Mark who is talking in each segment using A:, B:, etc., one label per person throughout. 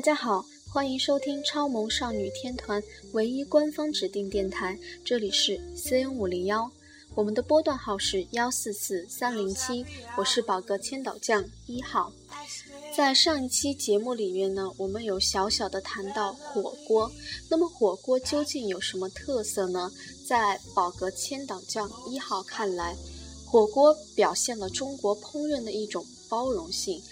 A: 大家好，欢迎收听超萌少女天团唯一官方指定电台，这里是 C N 五零幺，我们的波段号是幺四四三零七，我是宝格千岛酱一号。在上一期节目里面呢，我们有小小的谈到火锅，那么火锅究竟有什么特色呢？在宝格千岛酱一号看来，火锅表现了中国烹饪的一种包容性。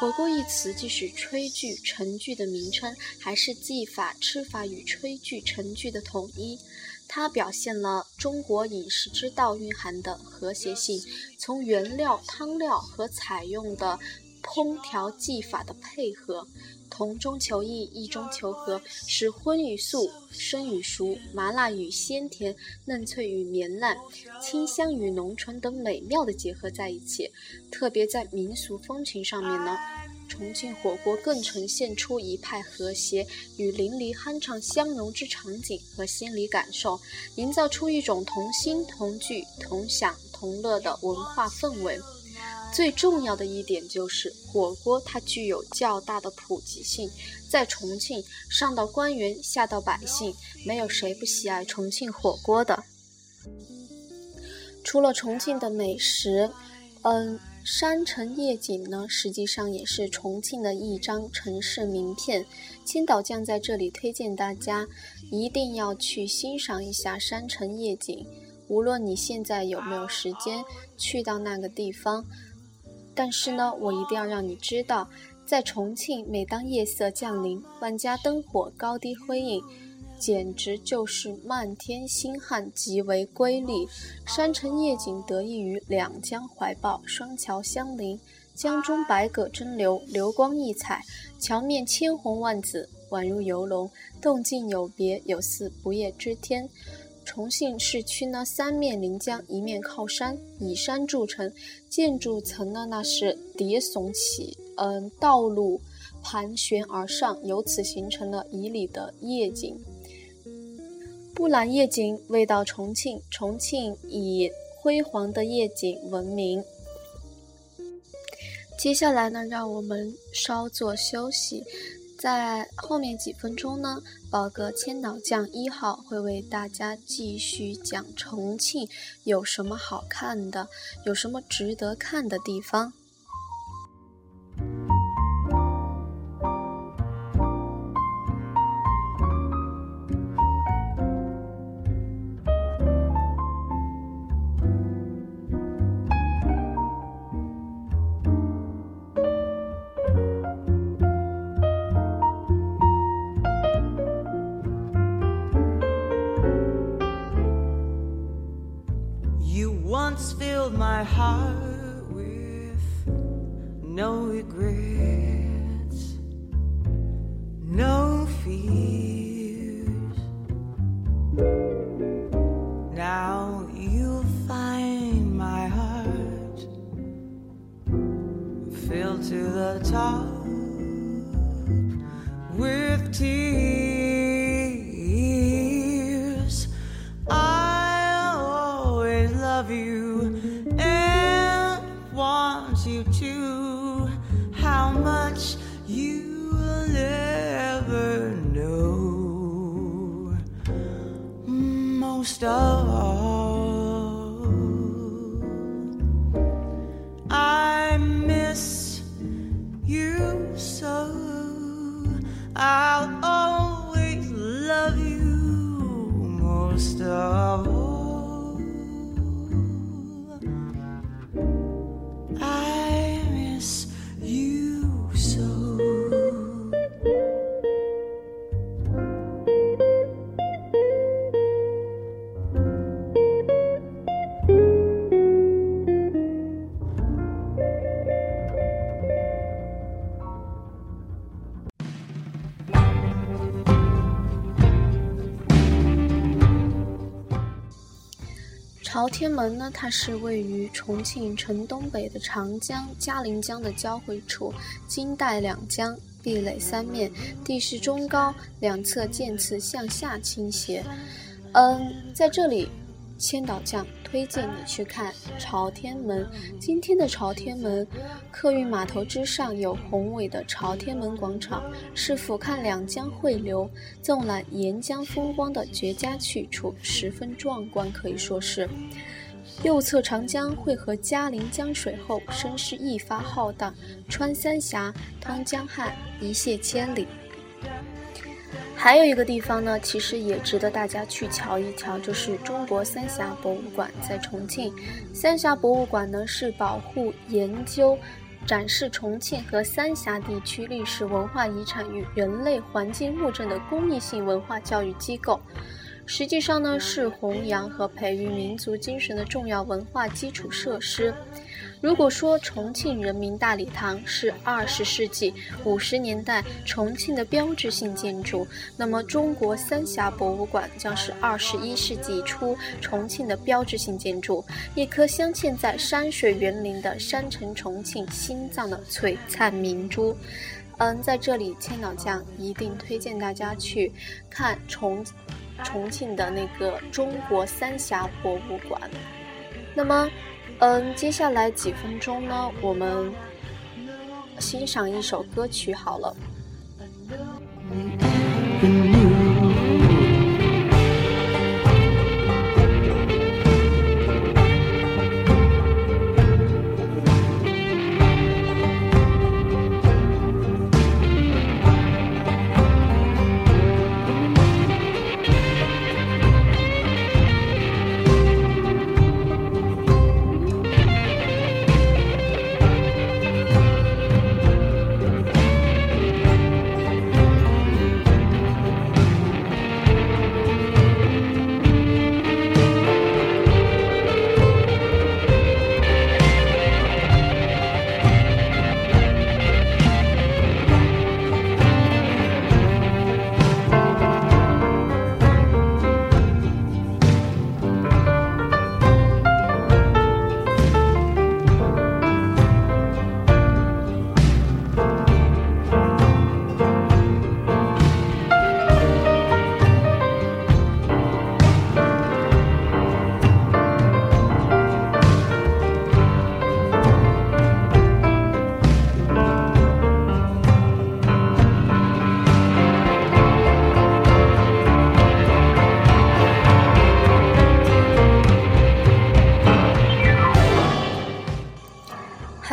A: 火锅一词既是炊具、盛具的名称，还是技法、吃法与炊具、盛具的统一。它表现了中国饮食之道蕴含的和谐性，从原料、汤料和采用的烹调技法的配合。同中求异，异中求和，使荤与素、生与熟、麻辣与鲜甜、嫩脆与绵烂、清香与浓醇等美妙的结合在一起。特别在民俗风情上面呢，重庆火锅更呈现出一派和谐与邻里酣畅相融之场景和心理感受，营造出一种同心同聚、同享同乐的文化氛围。最重要的一点就是火锅，它具有较大的普及性。在重庆，上到官员，下到百姓，没有谁不喜爱重庆火锅的。除了重庆的美食，嗯，山城夜景呢，实际上也是重庆的一张城市名片。青岛酱在这里推荐大家，一定要去欣赏一下山城夜景。无论你现在有没有时间去到那个地方。但是呢，我一定要让你知道，在重庆，每当夜色降临，万家灯火高低辉映，简直就是漫天星汉，极为瑰丽。山城夜景得益于两江怀抱，双桥相邻，江中百舸争流，流光溢彩，桥面千红万紫，宛如游龙，动静有别，有似不夜之天。重庆市区呢，三面临江，一面靠山，以山筑城，建筑层呢那是叠耸起，嗯，道路盘旋而上，由此形成了以里的夜景。布兰夜景味道重庆，重庆以辉煌的夜景闻名。接下来呢，让我们稍作休息。在后面几分钟呢，宝哥千岛酱一号会为大家继续讲重庆有什么好看的，有什么值得看的地方。
B: My heart with no regrets, no fears. Now you'll find my heart filled to the top with tears. most of all.
A: 朝天门呢，它是位于重庆城东北的长江、嘉陵江的交汇处，金带两江，壁垒三面，地势中高，两侧渐次向下倾斜。嗯，在这里，千岛酱推荐你去看朝天门。今天的朝天门客运码头之上有宏伟的朝天门广场，是俯瞰两江汇流、纵览沿江风光的绝佳去处，十分壮观，可以说是。右侧长江汇合嘉陵江水后，声势一发浩荡，穿三峡，通江汉，一泻千里。还有一个地方呢，其实也值得大家去瞧一瞧，就是中国三峡博物馆在重庆。三峡博物馆呢是保护、研究、展示重庆和三峡地区历史文化遗产与人类环境物证的公益性文化教育机构。实际上呢，是弘扬和培育民族精神的重要文化基础设施。如果说重庆人民大礼堂是二十世纪五十年代重庆的标志性建筑，那么中国三峡博物馆将是二十一世纪初重庆的标志性建筑，一颗镶嵌在山水园林的山城重庆心脏的璀璨明珠。嗯，在这里，千岛酱一定推荐大家去看重。重庆的那个中国三峡博物馆。那么，嗯，接下来几分钟呢，我们欣赏一首歌曲好了。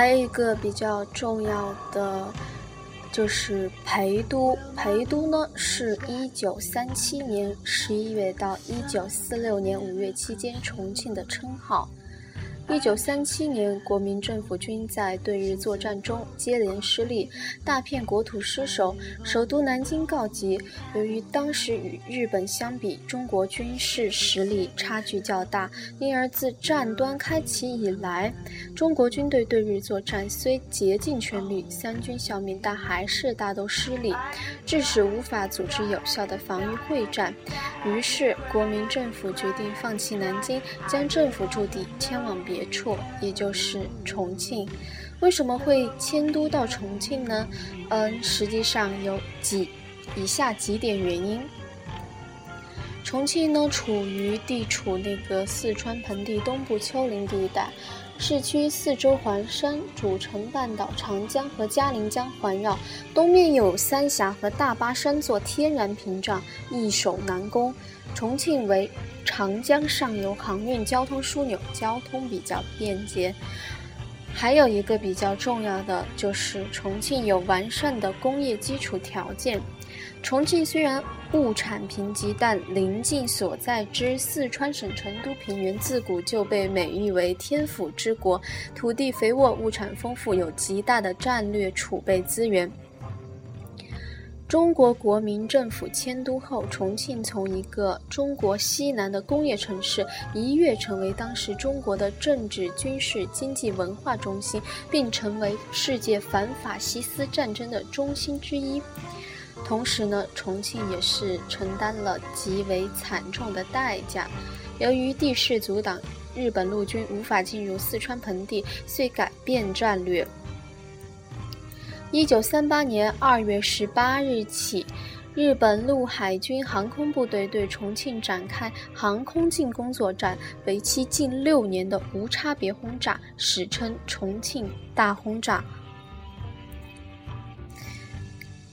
A: 还有一个比较重要的，就是陪都。陪都呢，是一九三七年十一月到一九四六年五月期间重庆的称号。一九三七年，国民政府军在对日作战中接连失利，大片国土失守，首都南京告急。由于当时与日本相比，中国军事实力差距较大，因而自战端开启以来，中国军队对日作战虽竭尽全力，三军效命，但还是大都失利，致使无法组织有效的防御会战。于是，国民政府决定放弃南京，将政府驻地迁往别。别处，也就是重庆。为什么会迁都到重庆呢？嗯，实际上有几以下几点原因。重庆呢，处于地处那个四川盆地东部丘陵地带，市区四周环山，主城半岛长江和嘉陵江环绕，东面有三峡和大巴山做天然屏障，易守难攻。重庆为长江上游航运交通枢纽，交通比较便捷。还有一个比较重要的就是重庆有完善的工业基础条件。重庆虽然物产贫瘠，但邻近所在之四川省成都平原自古就被美誉为天府之国，土地肥沃，物产丰富，有极大的战略储备资源。中国国民政府迁都后，重庆从一个中国西南的工业城市一跃成为当时中国的政治、军事、经济、文化中心，并成为世界反法西斯战争的中心之一。同时呢，重庆也是承担了极为惨重的代价。由于地势阻挡，日本陆军无法进入四川盆地，遂改变战略。一九三八年二月十八日起，日本陆海军航空部队对重庆展开航空进攻作战，为期近六年的无差别轰炸，史称“重庆大轰炸”。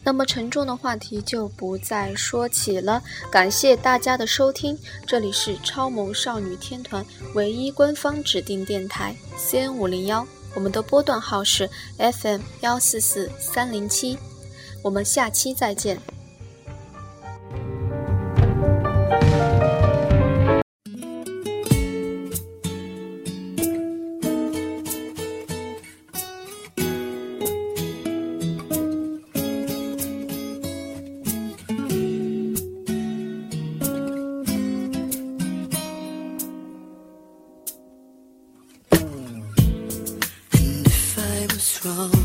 A: 那么沉重的话题就不再说起了，感谢大家的收听，这里是超萌少女天团唯一官方指定电台 CN 五零幺，我们的波段号是 FM 幺四四三零七，我们下期再见。
C: control.